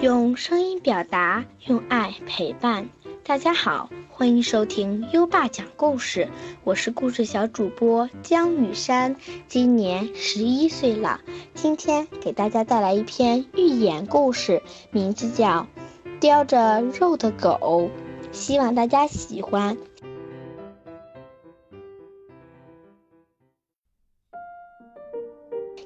用声音表达，用爱陪伴。大家好，欢迎收听优爸讲故事，我是故事小主播江雨山，今年十一岁了。今天给大家带来一篇寓言故事，名字叫《叼着肉的狗》，希望大家喜欢。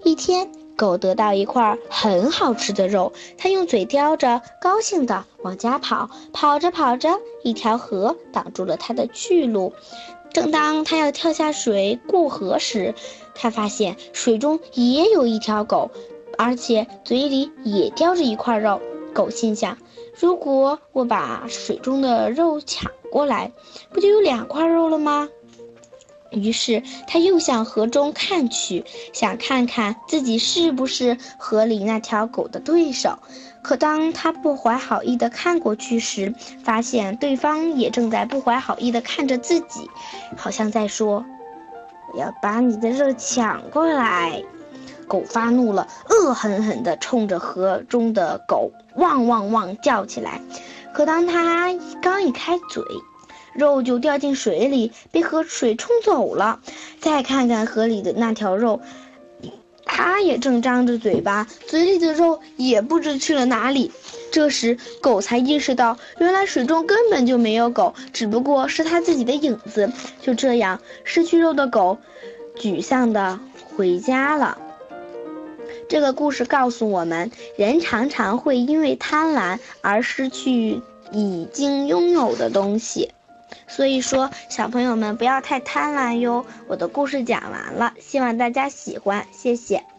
一天，狗得到一块很好吃的肉，它用嘴叼着，高兴地往家跑。跑着跑着，一条河挡住了它的去路。正当它要跳下水过河时，它发现水中也有一条狗，而且嘴里也叼着一块肉。狗心想：如果我把水中的肉抢过来，不就有两块肉了吗？于是他又向河中看去，想看看自己是不是河里那条狗的对手。可当他不怀好意地看过去时，发现对方也正在不怀好意地看着自己，好像在说：“我要把你的肉抢过来。”狗发怒了，恶狠狠地冲着河中的狗汪汪汪叫起来。可当他刚一开嘴，肉就掉进水里，被河水冲走了。再看看河里的那条肉，它也正张着嘴巴，嘴里的肉也不知去了哪里。这时，狗才意识到，原来水中根本就没有狗，只不过是它自己的影子。就这样，失去肉的狗，沮丧地回家了。这个故事告诉我们，人常常会因为贪婪而失去已经拥有的东西。所以说，小朋友们不要太贪婪哟。我的故事讲完了，希望大家喜欢，谢谢。